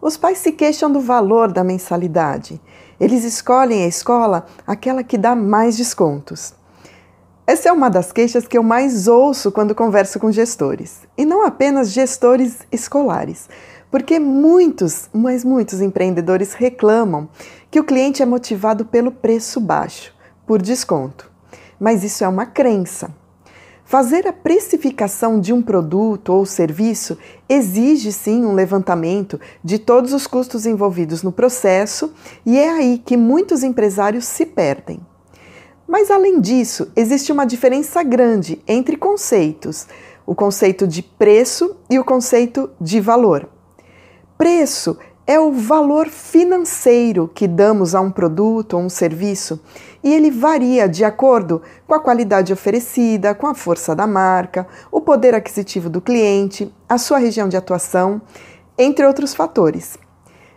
Os pais se queixam do valor da mensalidade. Eles escolhem a escola aquela que dá mais descontos. Essa é uma das queixas que eu mais ouço quando converso com gestores. E não apenas gestores escolares, porque muitos, mas muitos empreendedores reclamam que o cliente é motivado pelo preço baixo, por desconto. Mas isso é uma crença. Fazer a precificação de um produto ou serviço exige sim um levantamento de todos os custos envolvidos no processo, e é aí que muitos empresários se perdem. Mas além disso, existe uma diferença grande entre conceitos: o conceito de preço e o conceito de valor. Preço é o valor financeiro que damos a um produto ou um serviço e ele varia de acordo com a qualidade oferecida, com a força da marca, o poder aquisitivo do cliente, a sua região de atuação, entre outros fatores.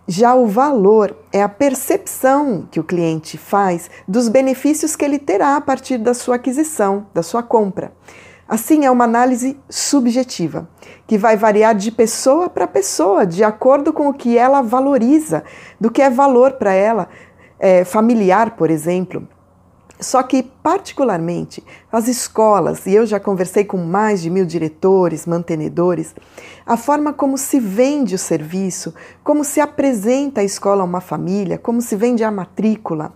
Já o valor é a percepção que o cliente faz dos benefícios que ele terá a partir da sua aquisição, da sua compra. Assim, é uma análise subjetiva, que vai variar de pessoa para pessoa, de acordo com o que ela valoriza, do que é valor para ela, é, familiar, por exemplo, só que, particularmente, as escolas, e eu já conversei com mais de mil diretores, mantenedores, a forma como se vende o serviço, como se apresenta a escola a uma família, como se vende a matrícula,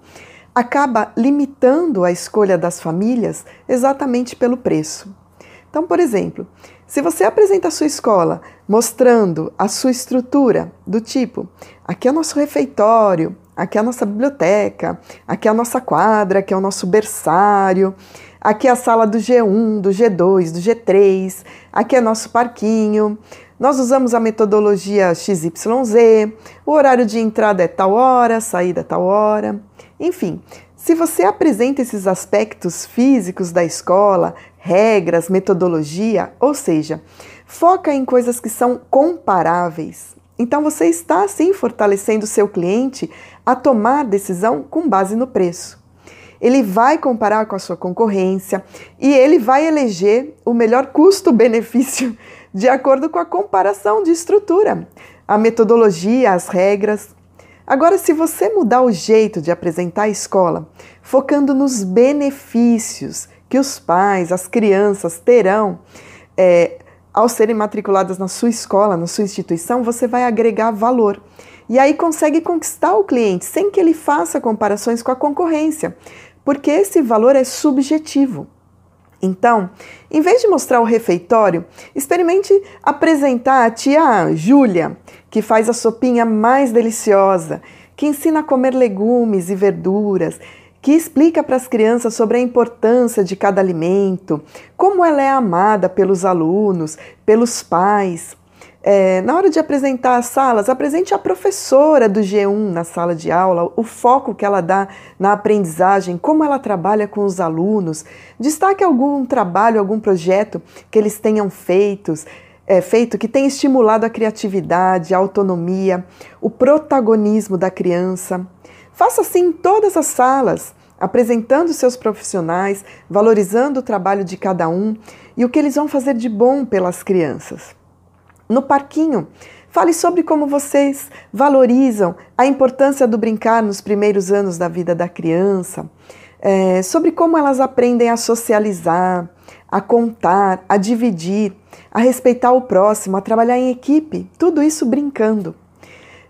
acaba limitando a escolha das famílias exatamente pelo preço. Então, por exemplo, se você apresenta a sua escola mostrando a sua estrutura, do tipo, aqui é o nosso refeitório, aqui é a nossa biblioteca, aqui é a nossa quadra, aqui é o nosso berçário, aqui é a sala do G1, do G2, do G3, aqui é nosso parquinho. Nós usamos a metodologia XYZ, o horário de entrada é tal hora, saída é tal hora. Enfim, se você apresenta esses aspectos físicos da escola, regras, metodologia, ou seja, foca em coisas que são comparáveis, então você está sim fortalecendo seu cliente a tomar decisão com base no preço. Ele vai comparar com a sua concorrência e ele vai eleger o melhor custo-benefício de acordo com a comparação de estrutura, a metodologia, as regras. Agora, se você mudar o jeito de apresentar a escola, focando nos benefícios que os pais, as crianças terão, é, ao serem matriculadas na sua escola, na sua instituição, você vai agregar valor. E aí consegue conquistar o cliente sem que ele faça comparações com a concorrência, porque esse valor é subjetivo. Então, em vez de mostrar o refeitório, experimente apresentar a tia Júlia, que faz a sopinha mais deliciosa, que ensina a comer legumes e verduras, que explica para as crianças sobre a importância de cada alimento, como ela é amada pelos alunos, pelos pais. É, na hora de apresentar as salas, apresente a professora do G1 na sala de aula, o foco que ela dá na aprendizagem, como ela trabalha com os alunos. Destaque algum trabalho, algum projeto que eles tenham feitos, é, feito que tenha estimulado a criatividade, a autonomia, o protagonismo da criança. Faça assim em todas as salas apresentando seus profissionais, valorizando o trabalho de cada um e o que eles vão fazer de bom pelas crianças. No parquinho, fale sobre como vocês valorizam a importância do brincar nos primeiros anos da vida da criança, é, sobre como elas aprendem a socializar, a contar, a dividir, a respeitar o próximo, a trabalhar em equipe, tudo isso brincando.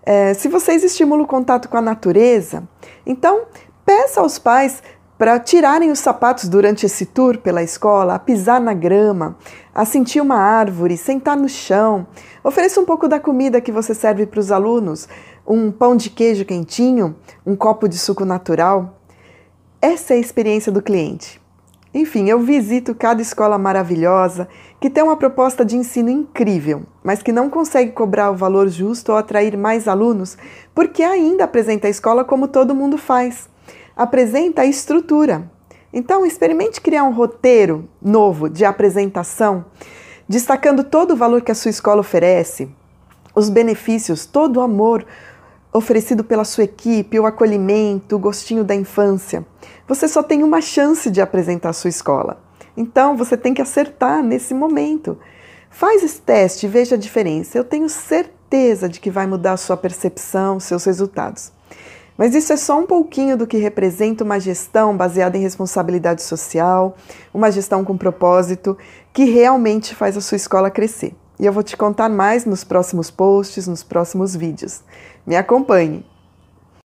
É, se vocês estimulam o contato com a natureza, então Peça aos pais para tirarem os sapatos durante esse tour pela escola, a pisar na grama, a sentir uma árvore, sentar no chão. Ofereça um pouco da comida que você serve para os alunos, um pão de queijo quentinho, um copo de suco natural. Essa é a experiência do cliente. Enfim, eu visito cada escola maravilhosa que tem uma proposta de ensino incrível, mas que não consegue cobrar o valor justo ou atrair mais alunos porque ainda apresenta a escola como todo mundo faz apresenta a estrutura. Então, experimente criar um roteiro novo de apresentação, destacando todo o valor que a sua escola oferece, os benefícios, todo o amor oferecido pela sua equipe, o acolhimento, o gostinho da infância. Você só tem uma chance de apresentar a sua escola. Então, você tem que acertar nesse momento. Faz esse teste e veja a diferença. Eu tenho certeza de que vai mudar a sua percepção, seus resultados. Mas isso é só um pouquinho do que representa uma gestão baseada em responsabilidade social, uma gestão com propósito, que realmente faz a sua escola crescer. E eu vou te contar mais nos próximos posts, nos próximos vídeos. Me acompanhe!